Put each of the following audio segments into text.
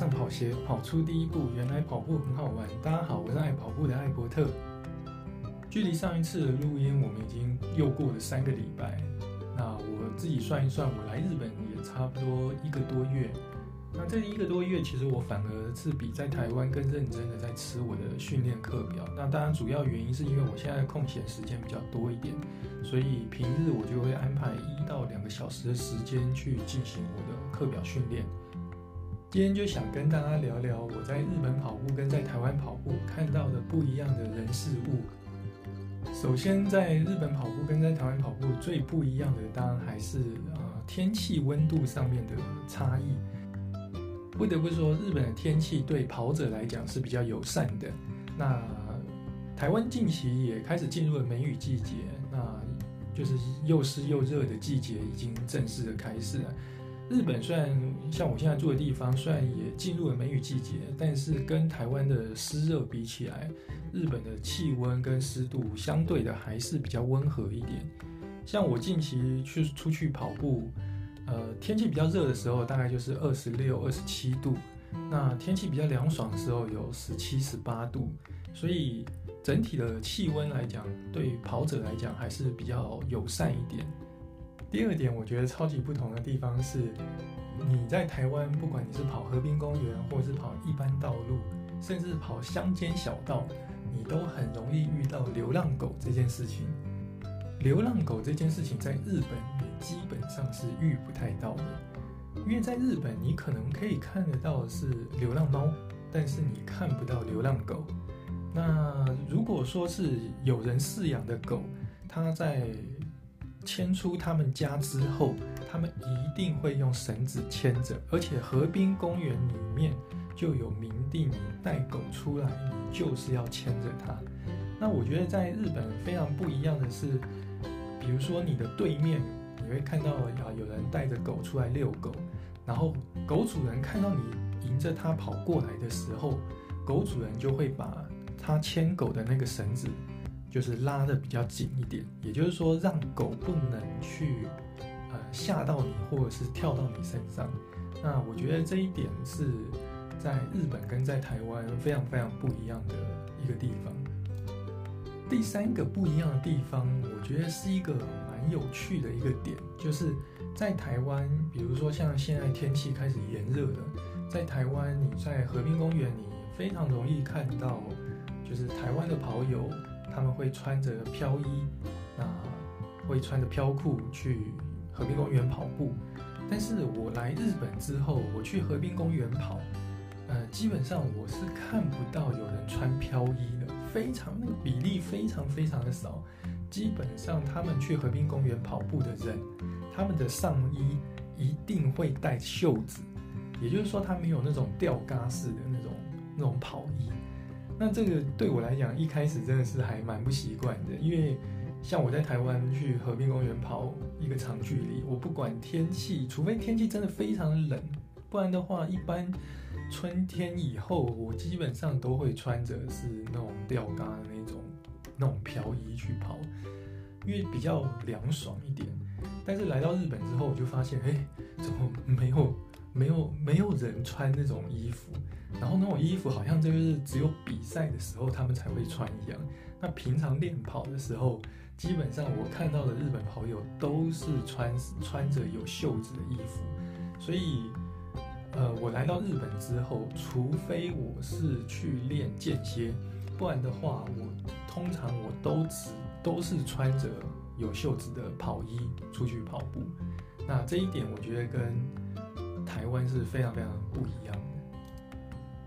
上跑鞋，跑出第一步。原来跑步很好玩。大家好，我是爱跑步的艾伯特。距离上一次的录音，我们已经又过了三个礼拜。那我自己算一算，我来日本也差不多一个多月。那这一个多月，其实我反而是比在台湾更认真的在吃我的训练课表。那当然，主要原因是因为我现在空闲时间比较多一点，所以平日我就会安排一到两个小时的时间去进行我的课表训练。今天就想跟大家聊聊我在日本跑步跟在台湾跑步看到的不一样的人事物。首先，在日本跑步跟在台湾跑步最不一样的，当然还是呃天气温度上面的差异。不得不说，日本的天气对跑者来讲是比较友善的。那台湾近期也开始进入了梅雨季节，那就是又湿又热的季节已经正式的开始了。日本虽然像我现在住的地方，虽然也进入了梅雨季节，但是跟台湾的湿热比起来，日本的气温跟湿度相对的还是比较温和一点。像我近期去出去跑步。呃，天气比较热的时候，大概就是二十六、二十七度；那天气比较凉爽的时候，有十七、十八度。所以整体的气温来讲，对跑者来讲还是比较友善一点。第二点，我觉得超级不同的地方是，你在台湾，不管你是跑河滨公园，或是跑一般道路，甚至跑乡间小道，你都很容易遇到流浪狗这件事情。流浪狗这件事情在日本也基本上是遇不太到的，因为在日本你可能可以看得到是流浪猫，但是你看不到流浪狗。那如果说是有人饲养的狗，它在牵出他们家之后，他们一定会用绳子牵着，而且河滨公园里面就有明定，你带狗出来，你就是要牵着它。那我觉得在日本非常不一样的是。比如说，你的对面你会看到啊，有人带着狗出来遛狗，然后狗主人看到你迎着他跑过来的时候，狗主人就会把他牵狗的那个绳子，就是拉得比较紧一点，也就是说，让狗不能去呃吓到你，或者是跳到你身上。那我觉得这一点是在日本跟在台湾非常非常不一样的一个地方。第三个不一样的地方，我觉得是一个蛮有趣的一个点，就是在台湾，比如说像现在天气开始炎热了，在台湾你在河滨公园，你非常容易看到，就是台湾的跑友他们会穿着飘衣，那会穿着飘裤去河滨公园跑步。但是我来日本之后，我去河滨公园跑，呃，基本上我是看不到有人穿飘衣的。非常那个比例非常非常的少，基本上他们去河滨公园跑步的人，他们的上衣一定会带袖子，也就是说他没有那种吊嘎式的那种那种跑衣。那这个对我来讲，一开始真的是还蛮不习惯的，因为像我在台湾去河滨公园跑一个长距离，我不管天气，除非天气真的非常的冷，不然的话一般。春天以后，我基本上都会穿着是那种吊嘎的那种那种飘衣去跑，因为比较凉爽一点。但是来到日本之后，我就发现，哎，怎么没有没有没有人穿那种衣服？然后那种衣服好像就是只有比赛的时候他们才会穿一样。那平常练跑的时候，基本上我看到的日本跑友都是穿穿着有袖子的衣服，所以。呃，我来到日本之后，除非我是去练间歇，不然的话，我通常我都只都是穿着有袖子的跑衣出去跑步。那这一点我觉得跟台湾是非常非常不一样的。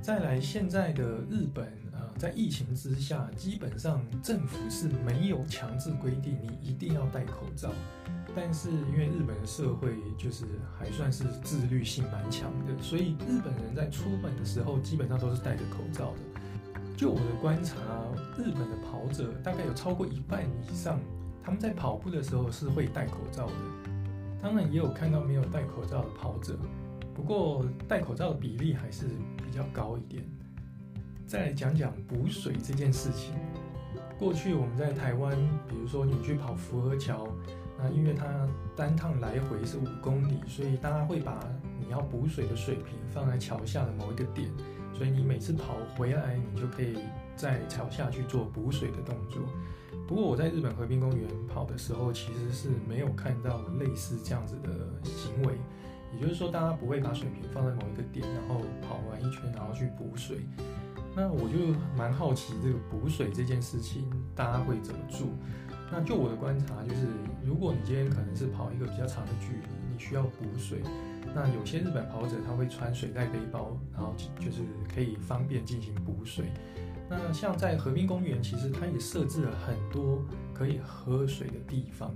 再来，现在的日本啊，在疫情之下，基本上政府是没有强制规定你一定要戴口罩。但是因为日本的社会就是还算是自律性蛮强的，所以日本人在出门的时候基本上都是戴着口罩的。就我的观察，日本的跑者大概有超过一半以上，他们在跑步的时候是会戴口罩的。当然也有看到没有戴口罩的跑者，不过戴口罩的比例还是比较高一点。再来讲讲补水这件事情。过去我们在台湾，比如说你去跑福和桥。那因为它单趟来回是五公里，所以大家会把你要补水的水瓶放在桥下的某一个点，所以你每次跑回来，你就可以在桥下去做补水的动作。不过我在日本河滨公园跑的时候，其实是没有看到类似这样子的行为，也就是说，大家不会把水瓶放在某一个点，然后跑完一圈，然后去补水。那我就蛮好奇这个补水这件事情，大家会怎么做？那就我的观察，就是如果你今天可能是跑一个比较长的距离，你需要补水，那有些日本跑者他会穿水袋背包，然后就是可以方便进行补水。那像在河滨公园，其实它也设置了很多可以喝水的地方。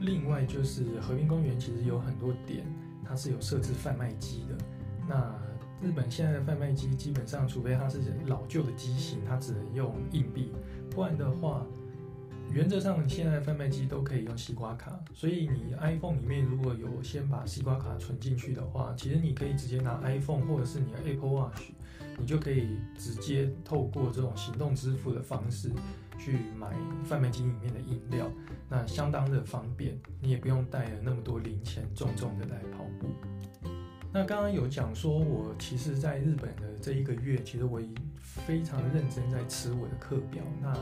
另外就是河滨公园其实有很多点，它是有设置贩卖机的。那日本现在的贩卖机基本上，除非它是老旧的机型，它只能用硬币，不然的话。原则上你，现在贩卖机都可以用西瓜卡，所以你 iPhone 里面如果有先把西瓜卡存进去的话，其实你可以直接拿 iPhone 或者是你的 Apple Watch，你就可以直接透过这种行动支付的方式去买贩卖机里面的饮料，那相当的方便，你也不用带了那么多零钱重重的来跑步。那刚刚有讲说，我其实在日本的这一个月，其实我已非常认真在吃我的课表。那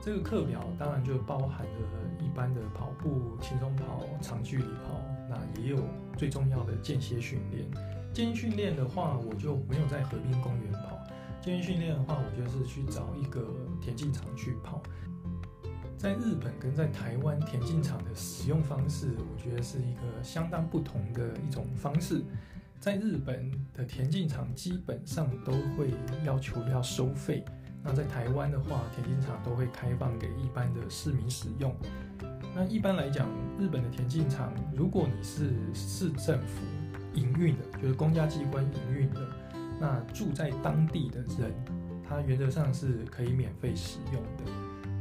这个课表当然就包含了一般的跑步、轻松跑、长距离跑，那也有最重要的间歇训练。间歇训练的话，我就没有在河滨公园跑。间歇训练的话，我就是去找一个田径场去跑。在日本跟在台湾田径场的使用方式，我觉得是一个相当不同的一种方式。在日本的田径场基本上都会要求要收费。那在台湾的话，田径场都会开放给一般的市民使用。那一般来讲，日本的田径场，如果你是市政府营运的，就是公家机关营运的，那住在当地的人，他原则上是可以免费使用的。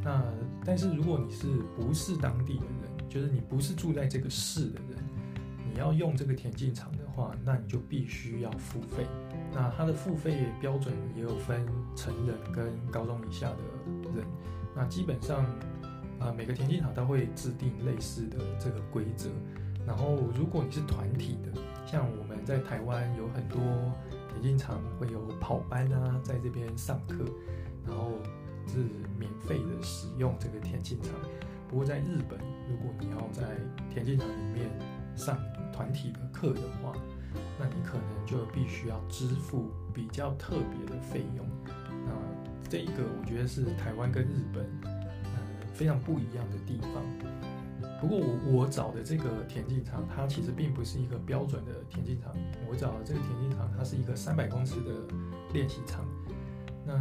那但是如果你是不是当地的人，就是你不是住在这个市的人，你要用这个田径场的话，那你就必须要付费。那它的付费标准也有分成人跟高中以下的人。那基本上，啊、每个田径场都会制定类似的这个规则。然后，如果你是团体的，像我们在台湾有很多田径场会有跑班啊，在这边上课，然后是免费的使用这个田径场。不过在日本，如果你要在田径场里面上团体的课的话，那你可能就必须要支付比较特别的费用。那这一个我觉得是台湾跟日本呃非常不一样的地方。不过我我找的这个田径场，它其实并不是一个标准的田径场。我找的这个田径场，它是一个三百公尺的练习场。那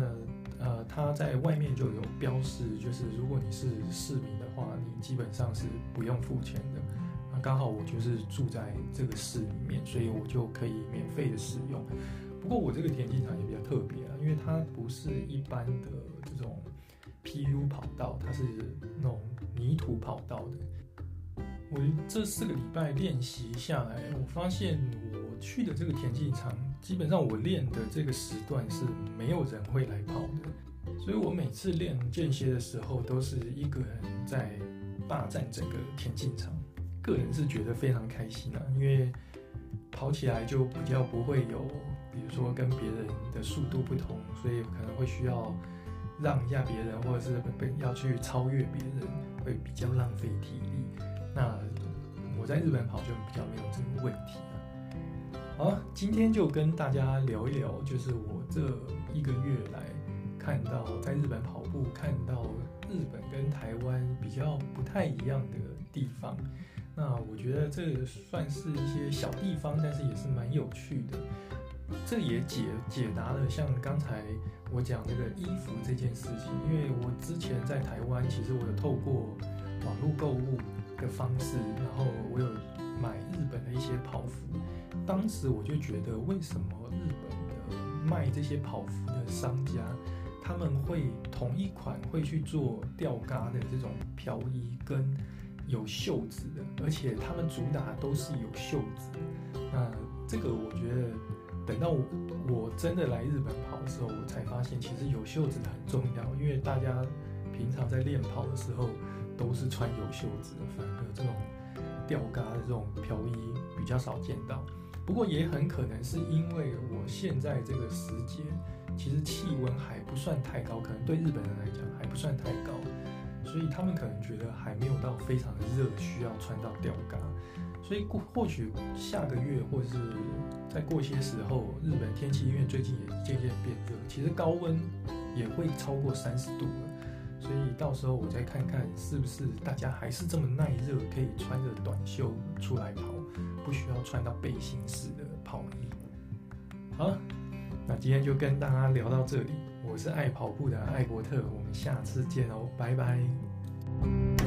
呃，它在外面就有标示，就是如果你是市民的话，你基本上是不用付钱的。那刚好我就是住在这个市里面，所以我就可以免费的使用。不过我这个田径场也比较特别啊，因为它不是一般的这种 PU 跑道，它是那种泥土跑道的。我这四个礼拜练习下来，我发现我去的这个田径场，基本上我练的这个时段是没有人会来跑的，所以我每次练间歇的时候，都是一个人在霸占整个田径场。个人是觉得非常开心啊，因为跑起来就比较不会有，比如说跟别人的速度不同，所以可能会需要让一下别人，或者是要去超越别人，会比较浪费体力。那我在日本跑就比较没有这个问题了。好，今天就跟大家聊一聊，就是我这一个月来看到在日本跑步，看到日本跟台湾比较不太一样的地方。那我觉得这算是一些小地方，但是也是蛮有趣的。这也解解答了像刚才我讲那个衣服这件事情，因为我之前在台湾，其实我有透过网络购物的方式，然后我有买日本的一些跑服。当时我就觉得，为什么日本的卖这些跑服的商家，他们会同一款会去做吊嘎的这种飘衣跟。有袖子的，而且他们主打都是有袖子。那这个我觉得，等到我，我真的来日本跑的时候，我才发现其实有袖子很重要。因为大家平常在练跑的时候都是穿有袖子的，反而这种吊嘎的这种飘衣比较少见到。不过也很可能是因为我现在这个时间，其实气温还不算太高，可能对日本人来讲还不算太高，所以他们可能觉得还没有到非常的热，需要穿到吊嘎。所以过或许下个月或者是再过些时候，日本天气因为最近也渐渐变热，其实高温也会超过三十度了。所以到时候我再看看是不是大家还是这么耐热，可以穿着短袖出来跑，不需要穿到背心式的跑衣。好，那今天就跟大家聊到这里。我是爱跑步的艾伯特，我们下次见哦，拜拜。